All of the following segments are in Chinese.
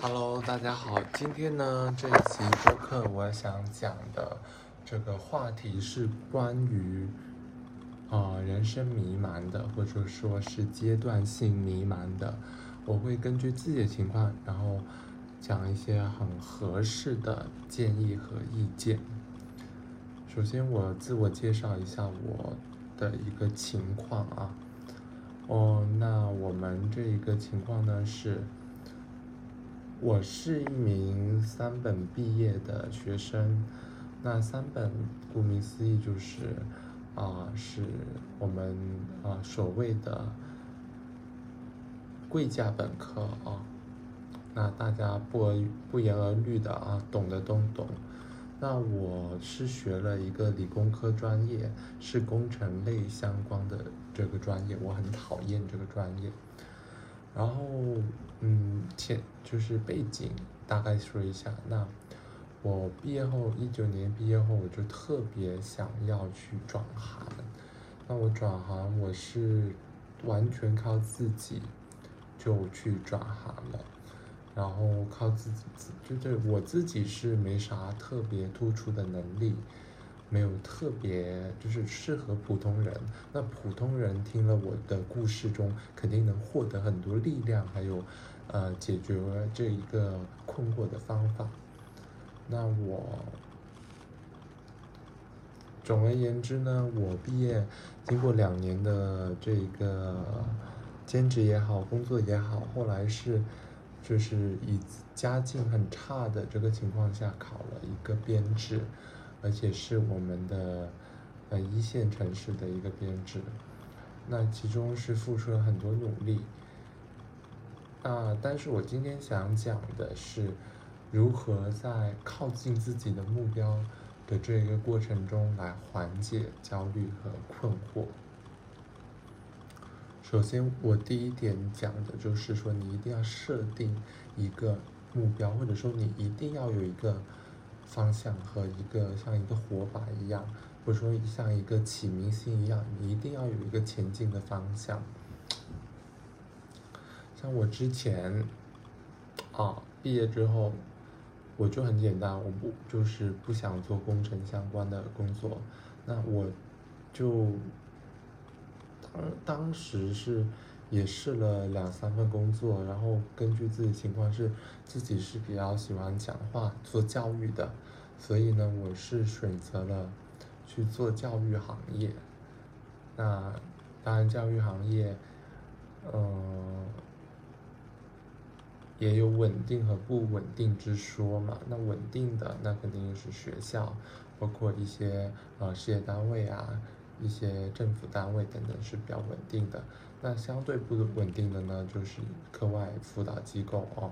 Hello，大家好，今天呢这一期播客我想讲的这个话题是关于、呃人生迷茫的，或者说是阶段性迷茫的。我会根据自己的情况，然后讲一些很合适的建议和意见。首先，我自我介绍一下我的一个情况啊。哦，那我们这一个情况呢是，我是一名三本毕业的学生。那三本顾名思义就是，啊、是我们啊、所谓的贵价本科啊。那大家不而不言而喻的啊，懂的都懂。那我是学了一个理工科专业，是工程类相关的这个专业，我很讨厌这个专业。然后，嗯，前就是背景大概说一下。那我毕业后，一九年毕业后，我就特别想要去转行。那我转行，我是完全靠自己就去转行了。然后靠自己，就是我自己是没啥特别突出的能力，没有特别就是适合普通人。那普通人听了我的故事中，肯定能获得很多力量，还有呃解决这一个困惑的方法。那我总而言之呢，我毕业经过两年的这个兼职也好，工作也好，后来是。就是以家境很差的这个情况下考了一个编制，而且是我们的呃一线城市的一个编制，那其中是付出了很多努力。啊，但是我今天想讲的是，如何在靠近自己的目标的这个过程中来缓解焦虑和困惑。首先，我第一点讲的就是说，你一定要设定一个目标，或者说你一定要有一个方向和一个像一个火把一样，或者说像一个启明星一样，你一定要有一个前进的方向。像我之前啊，毕业之后，我就很简单，我不就是不想做工程相关的工作，那我就。当当时是也试了两三份工作，然后根据自己情况是自己是比较喜欢讲话、做教育的，所以呢，我是选择了去做教育行业。那当然，教育行业，嗯，也有稳定和不稳定之说嘛。那稳定的，那肯定是学校，包括一些呃事业单位啊。一些政府单位等等是比较稳定的，那相对不稳定的呢，就是课外辅导机构哦，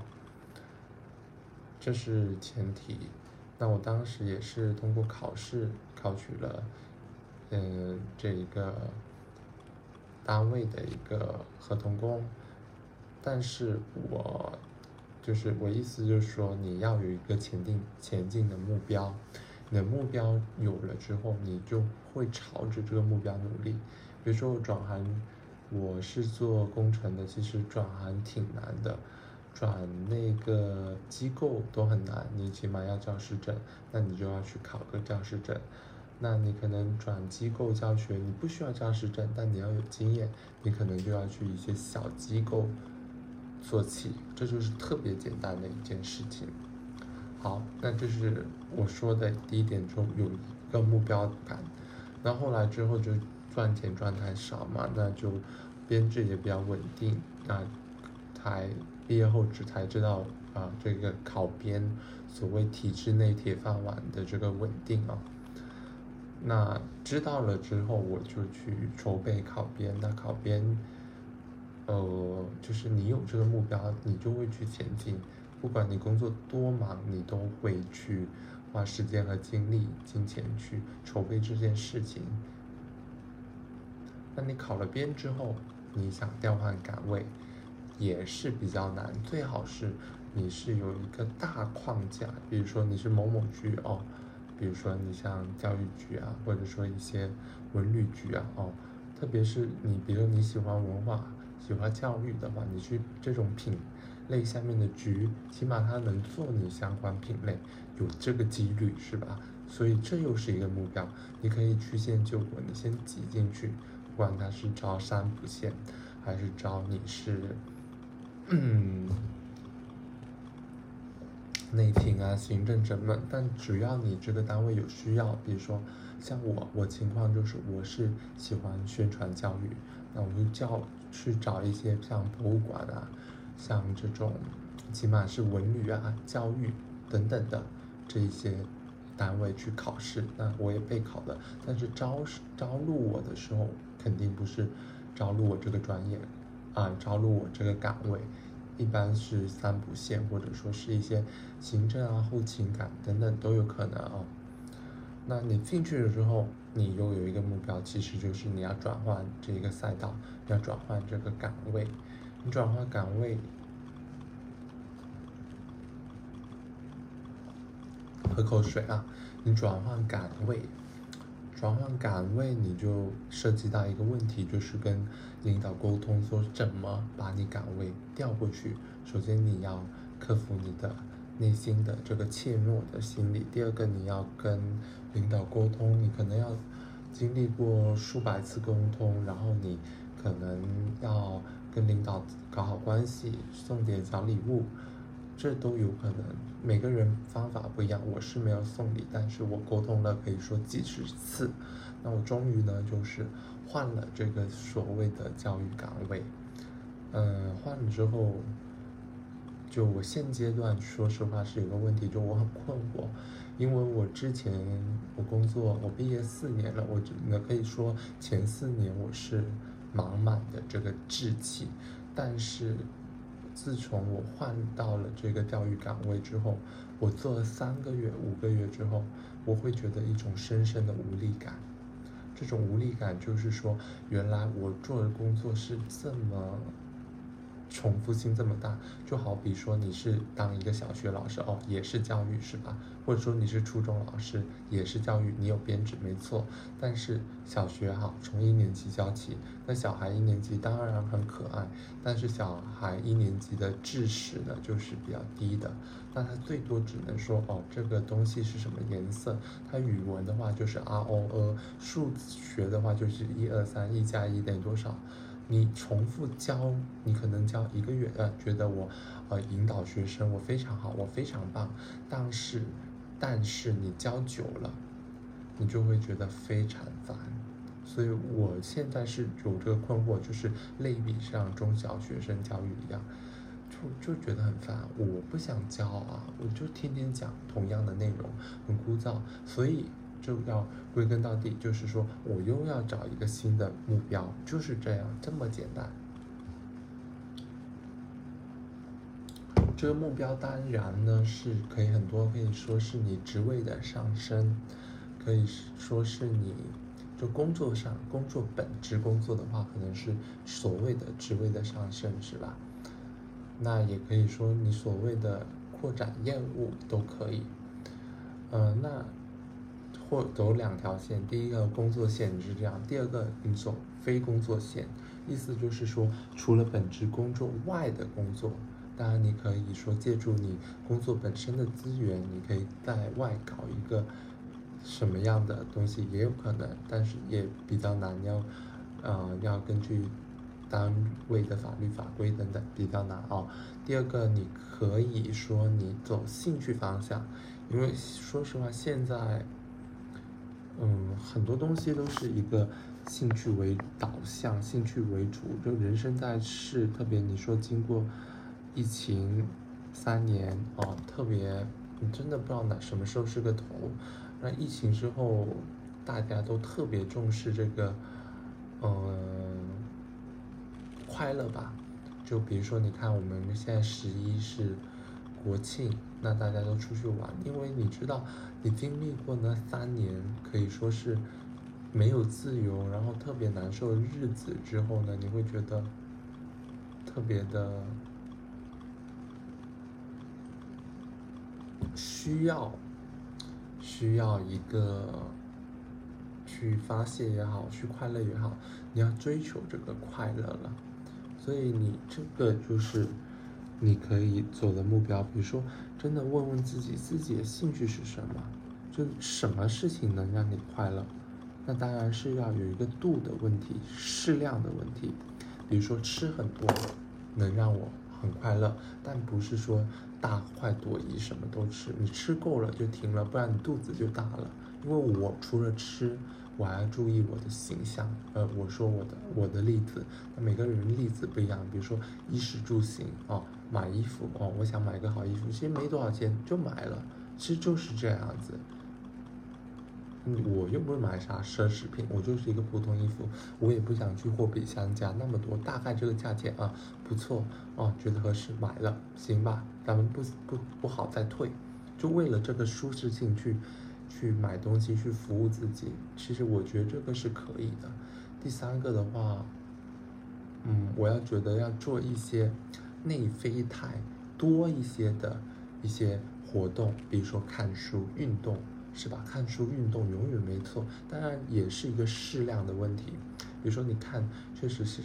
这是前提。那我当时也是通过考试考取了，嗯，这一个单位的一个合同工，但是我就是我意思就是说，你要有一个前进前进的目标。你的目标有了之后，你就会朝着这个目标努力。比如说我转行，我是做工程的，其实转行挺难的，转那个机构都很难，你起码要教师证，那你就要去考个教师证。那你可能转机构教学，你不需要教师证，但你要有经验，你可能就要去一些小机构做起，这就是特别简单的一件事情。好，那这是我说的第一点，就有一个目标感。那后来之后就赚钱赚太少嘛，那就编制也比较稳定。那才毕业后只才知道啊，这个考编所谓体制内铁饭碗的这个稳定啊。那知道了之后，我就去筹备考编。那考编，呃，就是你有这个目标，你就会去前进。不管你工作多忙，你都会去花时间和精力、金钱去筹备这件事情。那你考了编之后，你想调换岗位也是比较难。最好是你是有一个大框架，比如说你是某某局哦，比如说你像教育局啊，或者说一些文旅局啊哦，特别是你，比如你喜欢文化、喜欢教育的话，你去这种品。类下面的局，起码他能做你相关品类，有这个几率是吧？所以这又是一个目标，你可以曲线救国，你先挤进去，不管他是招三不限，还是招你是，嗯，内勤啊、行政整门，但只要你这个单位有需要，比如说像我，我情况就是我是喜欢宣传教育，那我就叫去找一些像博物馆啊，像这种起码是文旅啊、教育等等的这一些。单位去考试，那我也备考了。但是招招录我的时候，肯定不是招录我这个专业，啊，招录我这个岗位，一般是三不限，或者说是一些行政啊、后勤岗等等都有可能啊。那你进去了之后，你又有一个目标，其实就是你要转换这个赛道，要转换这个岗位，你转换岗位。喝口水啊！你转换岗位，转换岗位你就涉及到一个问题，就是跟领导沟通，说怎么把你岗位调过去。首先你要克服你的内心的这个怯懦的心理，第二个你要跟领导沟通，你可能要经历过数百次沟通，然后你可能要跟领导搞好关系，送点小礼物。这都有可能，每个人方法不一样。我是没有送礼，但是我沟通了，可以说几十次。那我终于呢，就是换了这个所谓的教育岗位。嗯，换了之后，就我现阶段说实话是有个问题，就我很困惑，因为我之前我工作，我毕业四年了，我那可以说前四年我是满满的这个志气，但是。自从我换到了这个教育岗位之后，我做了三个月、五个月之后，我会觉得一种深深的无力感。这种无力感就是说，原来我做的工作是这么。重复性这么大，就好比说你是当一个小学老师哦，也是教育是吧？或者说你是初中老师，也是教育，你有编制没错。但是小学哈，从一年级教起，那小孩一年级当然很可爱，但是小孩一年级的知识呢就是比较低的，那他最多只能说哦，这个东西是什么颜色？他语文的话就是 R O E，数学的话就是一二三，一加一等于多少？你重复教，你可能教一个月，呃，觉得我，呃，引导学生我非常好，我非常棒，但是，但是你教久了，你就会觉得非常烦，所以我现在是有这个困惑，就是类比像中小学生教育一样，就就觉得很烦，我不想教啊，我就天天讲同样的内容，很枯燥，所以。就要归根到底，就是说我又要找一个新的目标，就是这样这么简单。这个目标当然呢是可以很多，可以说是你职位的上升，可以说是你就工作上工作本职工作的话，可能是所谓的职位的上升，是吧？那也可以说你所谓的扩展业务都可以。嗯，那。或走两条线，第一个工作线是这样，第二个你走非工作线，意思就是说，除了本职工作外的工作，当然你可以说借助你工作本身的资源，你可以在外搞一个什么样的东西也有可能，但是也比较难，要呃要根据单位的法律法规等等比较难啊。第二个你可以说你走兴趣方向，因为说实话现在。嗯，很多东西都是一个兴趣为导向，兴趣为主。就人生在世，特别你说经过疫情三年哦，特别你真的不知道哪什么时候是个头。那疫情之后，大家都特别重视这个，嗯，快乐吧。就比如说，你看我们现在十一是国庆。那大家都出去玩，因为你知道，你经历过那三年可以说是没有自由，然后特别难受的日子之后呢，你会觉得特别的需要需要一个去发泄也好，去快乐也好，你要追求这个快乐了，所以你这个就是。你可以做的目标，比如说，真的问问自己，自己的兴趣是什么，就什么事情能让你快乐？那当然是要有一个度的问题，适量的问题。比如说吃很多，能让我很快乐，但不是说大快朵颐什么都吃，你吃够了就停了，不然你肚子就大了。因为我除了吃，我要注意我的形象。呃，我说我的我的例子，那每个人例子不一样。比如说衣食住行哦，买衣服哦，我想买个好衣服，其实没多少钱就买了，其实就是这样子。我又不是买啥奢侈品，我就是一个普通衣服，我也不想去货比三家那么多，大概这个价钱啊不错哦，觉得合适买了，行吧，咱们不不不好再退，就为了这个舒适性去去买东西去服务自己，其实我觉得这个是可以的。第三个的话，嗯，我要觉得要做一些内啡肽多一些的一些活动，比如说看书、运动。是吧？看书、运动永远没错，当然也是一个适量的问题。比如说，你看，确实是，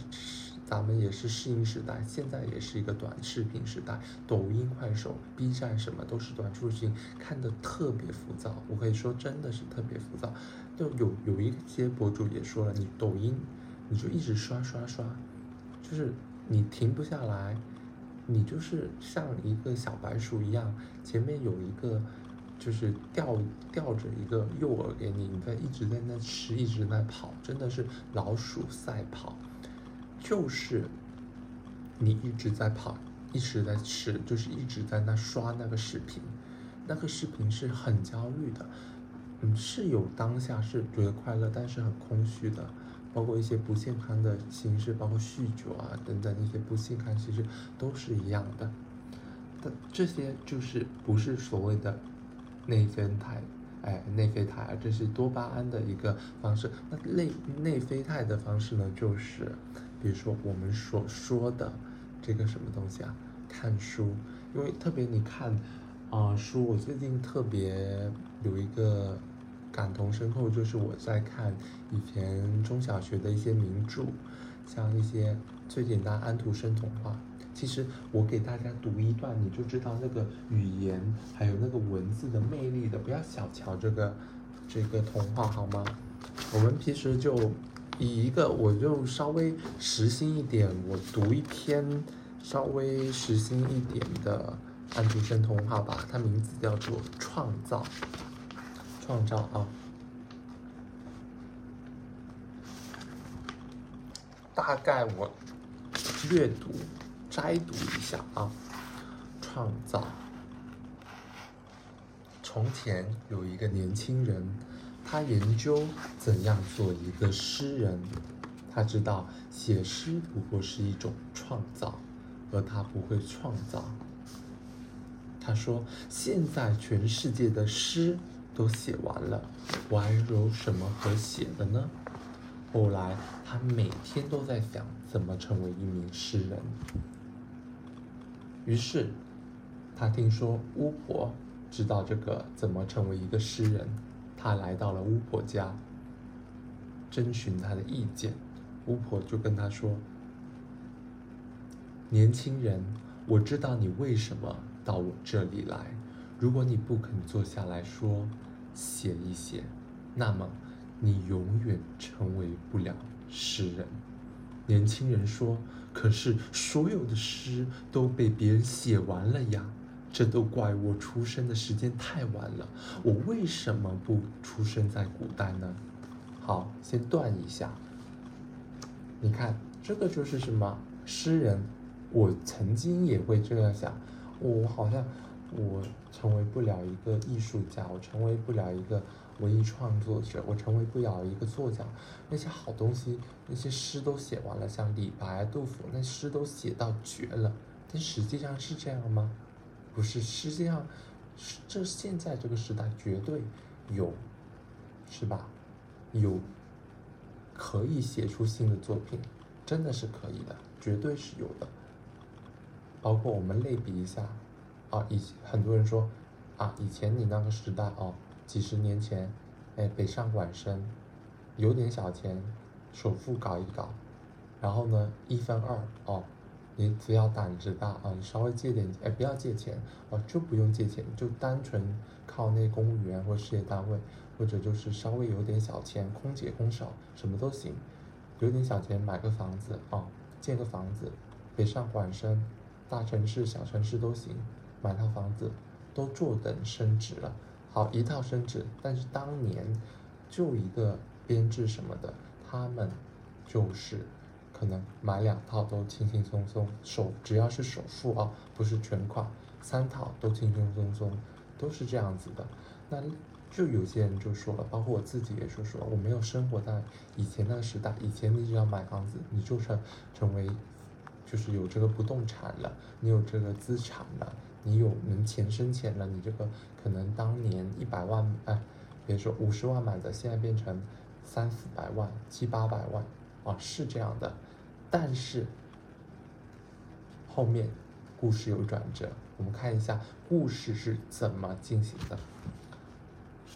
咱们也是适应时代，现在也是一个短视频时代，抖音、快手、B 站什么都是短视频，看的特别浮躁。我可以说，真的是特别浮躁。就有有一些博主也说了，你抖音，你就一直刷刷刷，就是你停不下来，你就是像一个小白鼠一样，前面有一个。就是吊吊着一个诱饵给你，你在一直在那吃，一直在跑，真的是老鼠赛跑，就是你一直在跑，一直在吃，就是一直在那刷那个视频，那个视频是很焦虑的，嗯，是有当下是觉得快乐，但是很空虚的，包括一些不健康的形式，包括酗酒啊等等一些不健康，其实都是一样的，但这些就是不是所谓的。内啡肽，哎，内啡肽啊，这是多巴胺的一个方式。那内内啡肽的方式呢，就是比如说我们所说的这个什么东西啊，看书。因为特别你看啊书，我最近特别有一个感同身受，就是我在看以前中小学的一些名著，像一些最简单安徒生童话。其实我给大家读一段，你就知道那个语言还有那个文字的魅力的。不要小瞧这个这个童话好吗？我们平时就以一个，我就稍微实心一点，我读一篇稍微实心一点的安徒生童话吧。它名字叫做《创造》，创造啊。大概我略读。摘读一下啊，创造。从前有一个年轻人，他研究怎样做一个诗人。他知道写诗不过是一种创造，而他不会创造。他说：“现在全世界的诗都写完了，我还有什么可写的呢？”后来他每天都在想怎么成为一名诗人。于是，他听说巫婆知道这个怎么成为一个诗人，他来到了巫婆家，征询她的意见。巫婆就跟他说：“年轻人，我知道你为什么到我这里来。如果你不肯坐下来说，写一写，那么你永远成为不了诗人。”年轻人说。可是所有的诗都被别人写完了呀，这都怪我出生的时间太晚了。我为什么不出生在古代呢？好，先断一下。你看，这个就是什么诗人？我曾经也会这样想，我好像我成为不了一个艺术家，我成为不了一个。文艺创作者，我成为不了一个作家。那些好东西，那些诗都写完了，像李白、杜甫，那诗都写到绝了。但实际上是这样吗？不是，实际上，这现在这个时代绝对有，是吧？有可以写出新的作品，真的是可以的，绝对是有的。包括我们类比一下，啊，以很多人说，啊，以前你那个时代哦。几十年前，哎，北上广深，有点小钱，首付搞一搞，然后呢，一分二哦，你只要胆子大啊，你稍微借点，哎，不要借钱啊，就不用借钱，就单纯靠那公务员或事业单位，或者就是稍微有点小钱，空姐空少什么都行，有点小钱买个房子啊，建个房子，北上广深，大城市小城市都行，买套房子都坐等升值了。好，一套升值，但是当年就一个编制什么的，他们就是。可能买两套都轻轻松松，首只要是首付啊，不是全款，三套都轻轻松松，都是这样子的。那就有些人就说了，包括我自己也说说，我没有生活在以前那个时代。以前你只要买房子，你就成成为，就是有这个不动产了，你有这个资产了，你有能钱生钱了，你这个可能当年一百万，哎，别说五十万买的，现在变成三四百万、七八百万啊，是这样的。但是后面故事有转折，我们看一下故事是怎么进行的。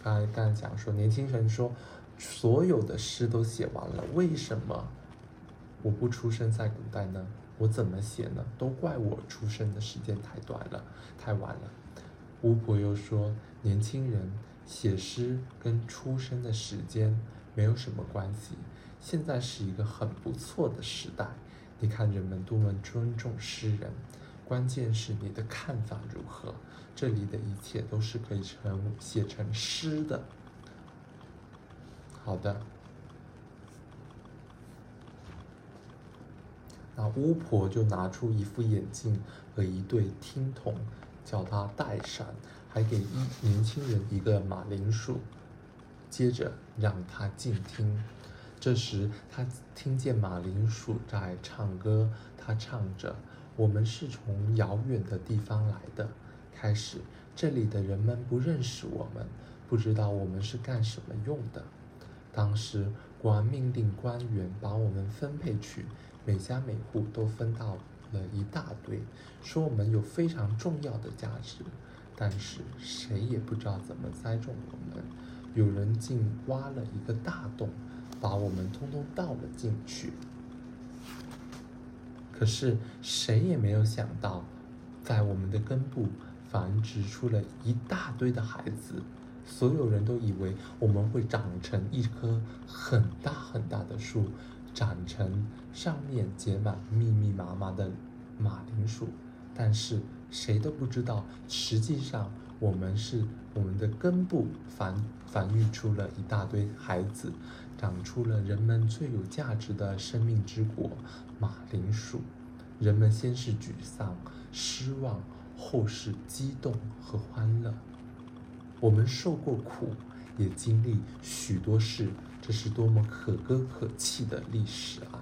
刚才刚才讲说，年轻人说所有的诗都写完了，为什么我不出生在古代呢？我怎么写呢？都怪我出生的时间太短了，太晚了。巫婆又说，年轻人写诗跟出生的时间没有什么关系。现在是一个很不错的时代，你看人们多么尊重诗人，关键是你的看法如何。这里的一切都是可以成写成诗的。好的，那巫婆就拿出一副眼镜和一对听筒，叫他戴上，还给一年轻人一个马铃薯，接着让他静听。这时，他听见马铃薯在唱歌。他唱着：“我们是从遥远的地方来的。开始，这里的人们不认识我们，不知道我们是干什么用的。当时，国王命令官员把我们分配去，每家每户都分到了一大堆，说我们有非常重要的价值。但是，谁也不知道怎么栽种我们。有人竟挖了一个大洞。”把我们通通倒了进去，可是谁也没有想到，在我们的根部繁殖出了一大堆的孩子。所有人都以为我们会长成一棵很大很大的树，长成上面结满密密麻麻的马铃薯。但是谁都不知道，实际上我们是我们的根部繁繁育出了一大堆孩子。长出了人们最有价值的生命之果——马铃薯。人们先是沮丧、失望，后是激动和欢乐。我们受过苦，也经历许多事，这是多么可歌可泣的历史啊！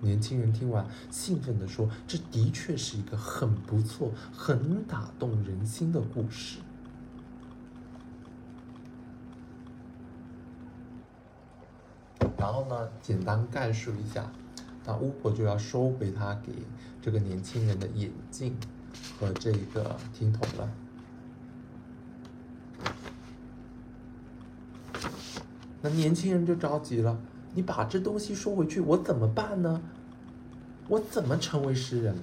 年轻人听完，兴奋地说：“这的确是一个很不错、很打动人心的故事。”然后呢，简单概述一下，那巫婆就要收回她给这个年轻人的眼镜和这个听筒了。那年轻人就着急了：“你把这东西收回去，我怎么办呢？我怎么成为诗人？”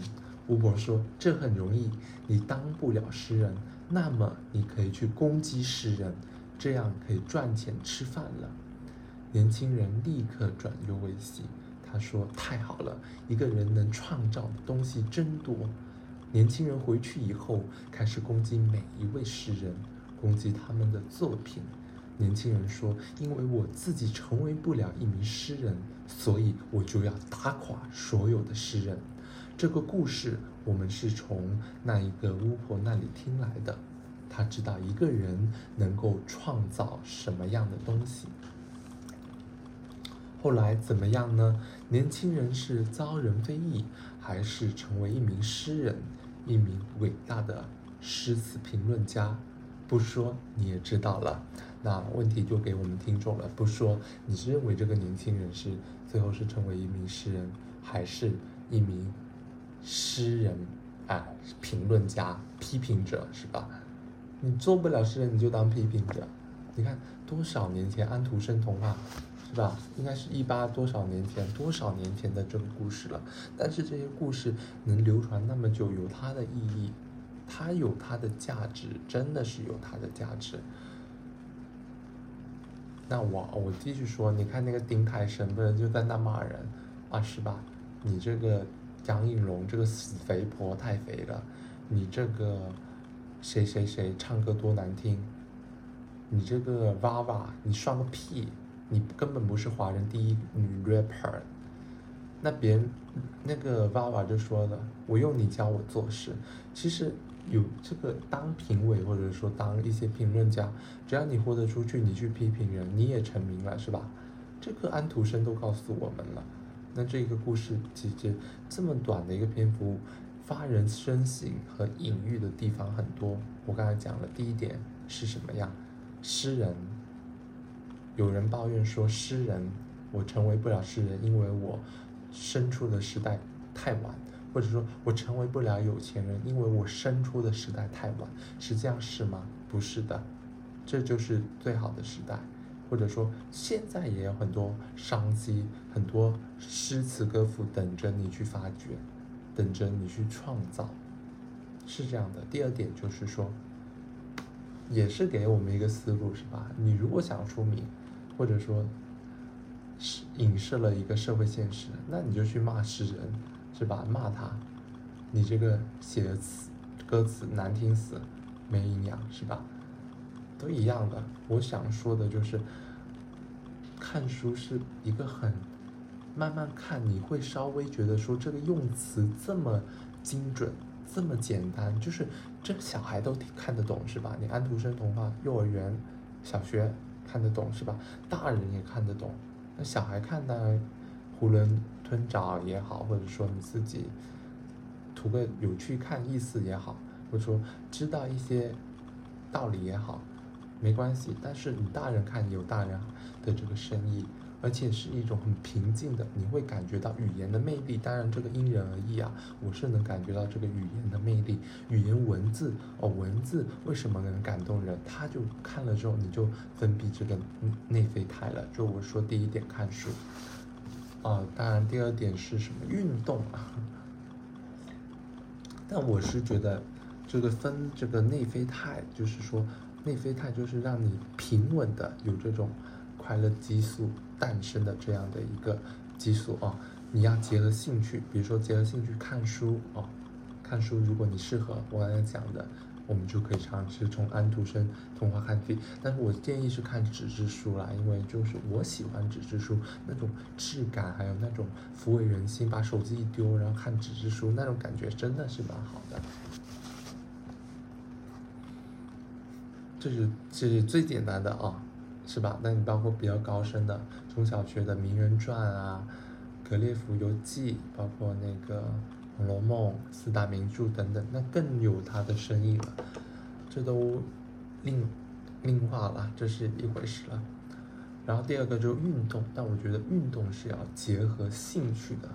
巫婆说：“这很容易，你当不了诗人，那么你可以去攻击诗人，这样可以赚钱吃饭了。”年轻人立刻转忧为喜，他说：“太好了，一个人能创造的东西真多。”年轻人回去以后，开始攻击每一位诗人，攻击他们的作品。年轻人说：“因为我自己成为不了一名诗人，所以我就要打垮所有的诗人。”这个故事我们是从那一个巫婆那里听来的。他知道一个人能够创造什么样的东西。后来怎么样呢？年轻人是遭人非议，还是成为一名诗人，一名伟大的诗词评论家？不说你也知道了。那问题就给我们听众了。不说，你是认为这个年轻人是最后是成为一名诗人，还是一名诗人？啊，评论家、批评者是吧？你做不了诗人，你就当批评者。你看多少年前安徒生童话。是吧？应该是一八多少年前，多少年前的这个故事了。但是这些故事能流传那么久，有它的意义，它有它的价值，真的是有它的价值。那我我继续说，你看那个丁太升不是就在那骂人啊，是吧？你这个杨颖龙这个死肥婆太肥了，你这个谁谁谁唱歌多难听，你这个娃娃你算个屁，你根本不是华人第一女 rapper。那别人那个娃娃就说了，我用你教我做事，其实。有这个当评委或者说当一些评论家，只要你豁得出去，你去批评人，你也成名了，是吧？这个安徒生都告诉我们了。那这个故事其实这么短的一个篇幅，发人深省和隐喻的地方很多。我刚才讲了第一点是什么呀？诗人。有人抱怨说诗人，我成为不了诗人，因为我生出的时代太晚。或者说我成为不了有钱人，因为我生出的时代太晚，实际上是吗？不是的，这就是最好的时代。或者说现在也有很多商机，很多诗词歌赋等着你去发掘，等着你去创造，是这样的。第二点就是说，也是给我们一个思路，是吧？你如果想要出名，或者说，是影射了一个社会现实，那你就去骂诗人。是吧？骂他，你这个写的词歌词难听死，没营养，是吧？都一样的。我想说的就是，看书是一个很慢慢看，你会稍微觉得说这个用词这么精准，这么简单，就是这个小孩都看得懂，是吧？你安徒生童话，幼儿园、小学看得懂，是吧？大人也看得懂，那小孩看呢，囫囵。吞枣也好，或者说你自己图个有趣看意思也好，或者说知道一些道理也好，没关系。但是你大人看有大人的这个深意，而且是一种很平静的，你会感觉到语言的魅力。当然这个因人而异啊，我是能感觉到这个语言的魅力，语言文字哦，文字为什么能感动人？他就看了之后你就分泌这个内啡肽了。就我说第一点看书。啊，当然，第二点是什么运动啊？但我是觉得，这个分这个内啡肽，就是说内啡肽就是让你平稳的有这种快乐激素诞生的这样的一个激素啊。你要结合兴趣，比如说结合兴趣看书啊，看书如果你适合我刚才讲的。我们就可以尝试从安徒生童话看起，但是我建议是看纸质书啦，因为就是我喜欢纸质书那种质感，还有那种抚慰人心，把手机一丢，然后看纸质书那种感觉真的是蛮好的。这是这是最简单的啊，是吧？那你包括比较高深的，中小学的名人传啊，《格列佛游记》，包括那个。《红楼梦》四大名著等等，那更有它的深意了，这都另另话了，这是一回事了。然后第二个就是运动，但我觉得运动是要结合兴趣的。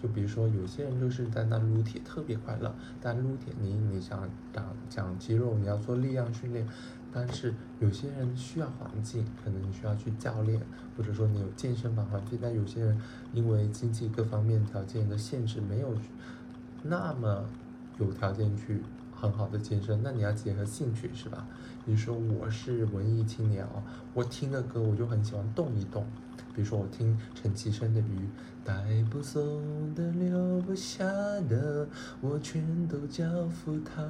就比如说有些人就是在那撸铁特别快乐，但撸铁你你想长长肌肉，你要做力量训练，但是有些人需要环境，可能你需要去教练，或者说你有健身房环境，但有些人因为经济各方面条件的限制没有。那么有条件去很好的健身，那你要结合兴趣是吧？你说我是文艺青年哦，我听的歌我就很喜欢动一动，比如说我听陈绮贞的《鱼》，带不走的留不下的，我全都交付他，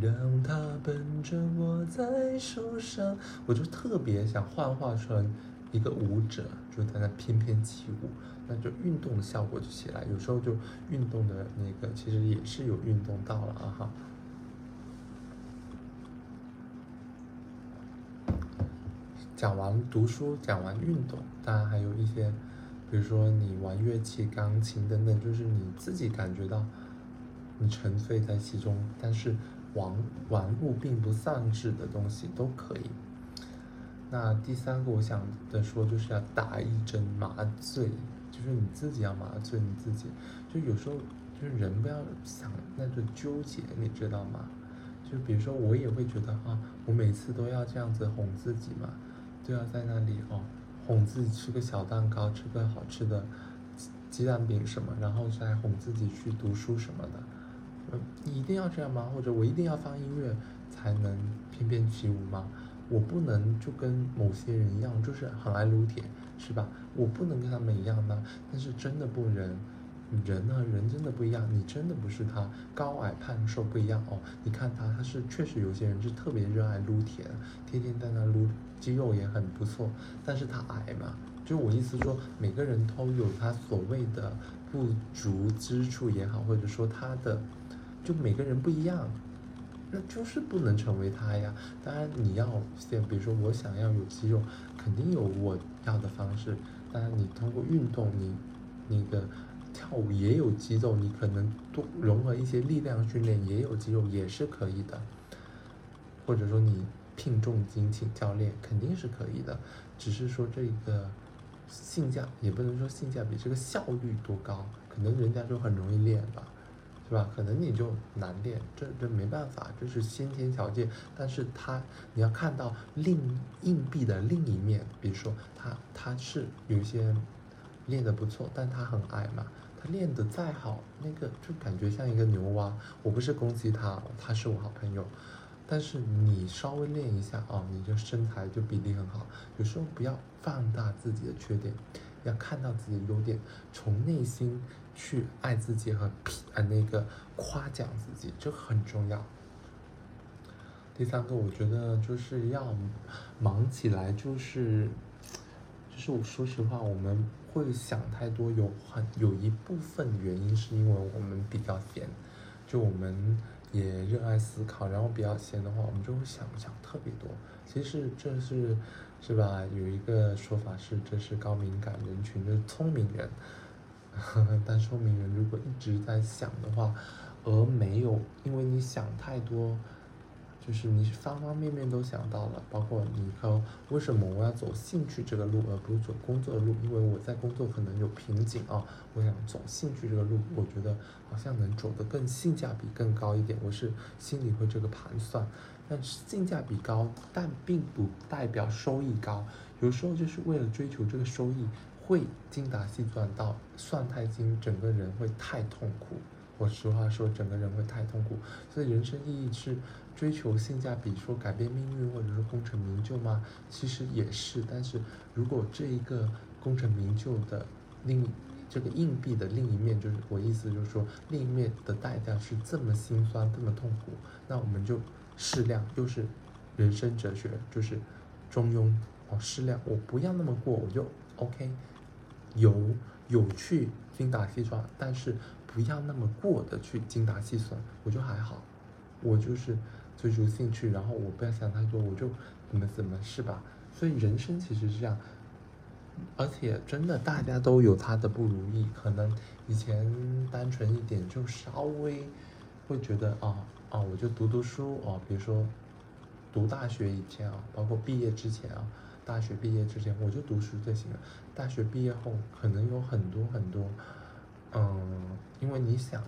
让他奔着我在手上，我就特别想幻化成一个舞者，就在那翩翩起舞。那就运动的效果就起来，有时候就运动的那个其实也是有运动到了啊哈。讲完读书，讲完运动，当然还有一些，比如说你玩乐器、钢琴等等，就是你自己感觉到你沉醉在其中，但是玩玩物并不丧志的东西都可以。那第三个我想的说，就是要打一针麻醉。就是你自己要麻醉你自己，就有时候就是人不要想那个纠结，你知道吗？就比如说我也会觉得啊，我每次都要这样子哄自己嘛，都要在那里哦哄自己吃个小蛋糕，吃个好吃的鸡蛋饼什么，然后再哄自己去读书什么的。嗯，你一定要这样吗？或者我一定要放音乐才能翩翩起舞吗？我不能就跟某些人一样，就是很爱撸铁，是吧？我不能跟他们一样呢。但是真的不能，人呢，人真的不一样。你真的不是他，高矮胖瘦不一样哦。你看他，他是确实有些人是特别热爱撸铁，天天在那撸，肌肉也很不错。但是他矮嘛，就我意思说，每个人都有他所谓的不足之处也好，或者说他的，就每个人不一样。那就是不能成为他呀。当然你要先，比如说我想要有肌肉，肯定有我要的方式。当然你通过运动，你那个跳舞也有肌肉，你可能多融合一些力量训练也有肌肉，也是可以的。或者说你聘重金请教练，肯定是可以的。只是说这个性价也不能说性价比，这个效率多高，可能人家就很容易练吧。是吧？可能你就难练，这这没办法，这是先天条件。但是他，你要看到另硬币的另一面，比如说他他是有些练得不错，但他很矮嘛，他练得再好，那个就感觉像一个牛蛙。我不是攻击他，他是我好朋友。但是你稍微练一下啊，你就身材就比例很好。有时候不要放大自己的缺点，要看到自己的优点，从内心。去爱自己和批呃那个夸奖自己，这很重要。第三个，我觉得就是要忙起来，就是就是我说实话，我们会想太多，有很有一部分原因是因为我们比较闲，就我们也热爱思考，然后比较闲的话，我们就会想想特别多。其实这是是吧？有一个说法是，这是高敏感人群，的聪明人。但说明人如果一直在想的话，而没有，因为你想太多，就是你方方面面都想到了，包括你说为什么我要走兴趣这个路，而不是走工作的路？因为我在工作可能有瓶颈啊，我想走兴趣这个路，我觉得好像能走得更性价比更高一点，我是心里会这个盘算。但是性价比高，但并不代表收益高，有时候就是为了追求这个收益。会精打细算到算太精，整个人会太痛苦。我实话说，整个人会太痛苦。所以人生意义是追求性价比，说改变命运或者是功成名就吗？其实也是。但是如果这一个功成名就的另这个硬币的另一面，就是我意思就是说，另一面的代价是这么心酸，这么痛苦，那我们就适量，又是人生哲学，就是中庸哦，适量。我不要那么过，我就 OK。有有去精打细算，但是不要那么过的去精打细算，我就还好，我就是追逐兴趣，然后我不要想太多，我就怎么怎么是吧？所以人生其实是这样，而且真的大家都有他的不如意，可能以前单纯一点就稍微会觉得啊啊，我就读读书啊，比如说读大学以前啊，包括毕业之前啊。大学毕业之前我就读书就行了。大学毕业后可能有很多很多，嗯，因为你想，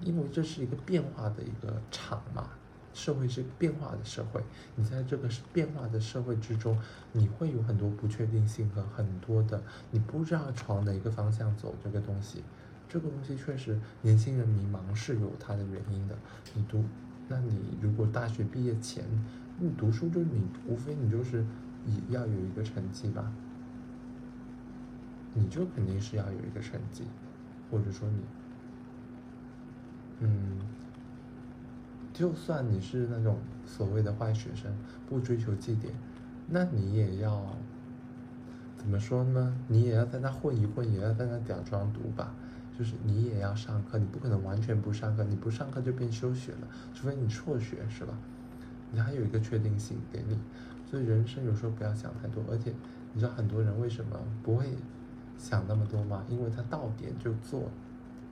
因为这是一个变化的一个场嘛，社会是变化的社会。你在这个变化的社会之中，你会有很多不确定性和很多的你不知道朝哪个方向走。这个东西，这个东西确实年轻人迷茫是有它的原因的。你读，那你如果大学毕业前你读书，就是你无非你就是。也要有一个成绩吧，你就肯定是要有一个成绩，或者说你，嗯，就算你是那种所谓的坏学生，不追求绩点，那你也要怎么说呢？你也要在那混一混，也要在那假装读吧。就是你也要上课，你不可能完全不上课，你不上课就变休学了，除非你辍学，是吧？你还有一个确定性给你。所以人生有时候不要想太多，而且你知道很多人为什么不会想那么多吗？因为他到点就做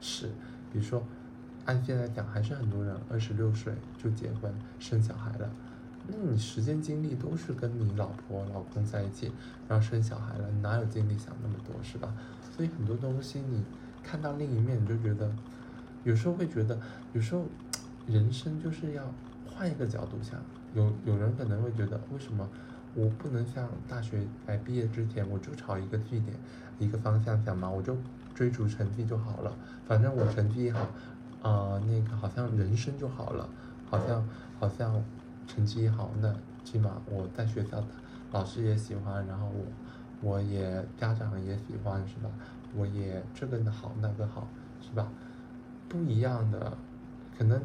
事。比如说，按现在讲，还是很多人二十六岁就结婚生小孩了，那你时间精力都是跟你老婆老公在一起，然后生小孩了，你哪有精力想那么多，是吧？所以很多东西你看到另一面，你就觉得有时候会觉得，有时候人生就是要换一个角度想。有有人可能会觉得，为什么我不能像大学哎毕业之前我就朝一个据点一个方向想嘛，我就追逐成绩就好了，反正我成绩好，啊那个好像人生就好了，好像好像成绩好，那起码我在学校老师也喜欢，然后我我也家长也喜欢是吧？我也这个好那个好是吧？不一样的，可能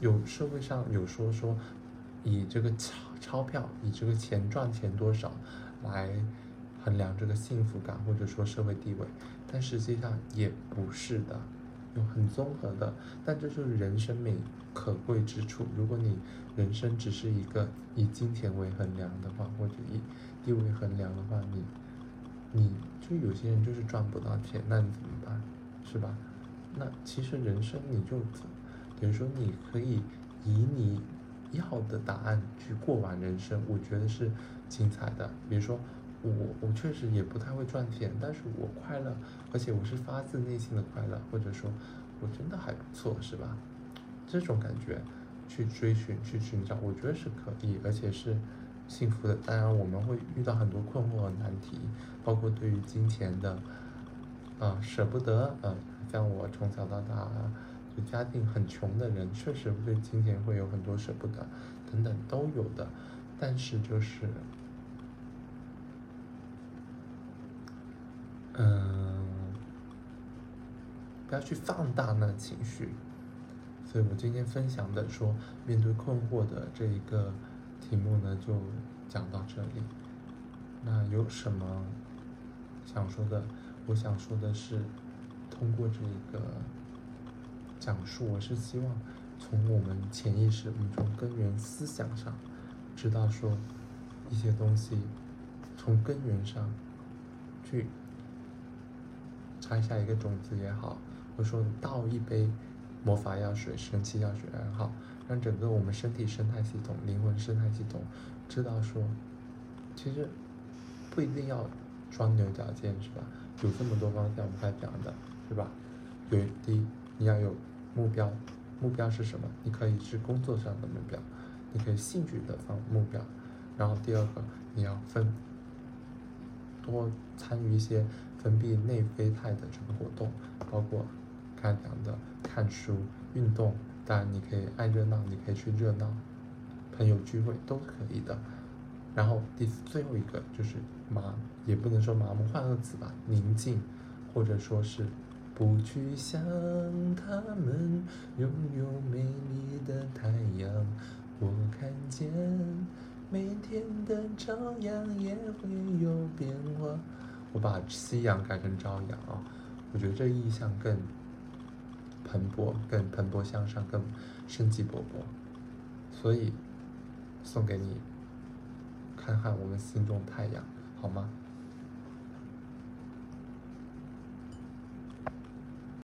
有社会上有说说。以这个钞钞票，以这个钱赚钱多少来衡量这个幸福感或者说社会地位，但实际上也不是的，有很综合的。但这就是人生美可贵之处。如果你人生只是一个以金钱为衡量的话，或者以地位衡量的话，你你就有些人就是赚不到钱，那你怎么办？是吧？那其实人生你就等于说你可以以你。要的答案去过完人生，我觉得是精彩的。比如说，我我确实也不太会赚钱，但是我快乐，而且我是发自内心的快乐，或者说，我真的还不错，是吧？这种感觉去追寻、去寻找，我觉得是可以，而且是幸福的。当然，我们会遇到很多困惑和难题，包括对于金钱的啊舍不得，嗯，像我从小到大。家庭很穷的人，确实对金钱会有很多舍不得，等等都有的。但是就是，嗯，不要去放大那情绪。所以我今天分享的说，面对困惑的这一个题目呢，就讲到这里。那有什么想说的？我想说的是，通过这一个。讲述，我是希望从我们潜意识，我们从根源思想上，知道说一些东西，从根源上去摘下一个种子也好，或者说倒一杯魔法药水、神奇药水也好，让整个我们身体生态系统、灵魂生态系统知道说，其实不一定要钻牛角尖，是吧？有这么多方向，我们才讲的，是吧？有第一，你要有。目标，目标是什么？你可以是工作上的目标，你可以兴趣的方目标。然后第二个，你要分多参与一些分泌内啡肽的这个活动，包括刚讲的看书、运动。当然，你可以爱热闹，你可以去热闹，朋友聚会都可以的。然后第最后一个就是麻，也不能说麻木，换个词吧，宁静，或者说是。不去想他们拥有美丽的太阳，我看见每天的朝阳也会有变化。我把夕阳改成朝阳啊，我觉得这意象更蓬勃、更蓬勃向上、更生机勃勃。所以送给你，看看我们心中太阳，好吗？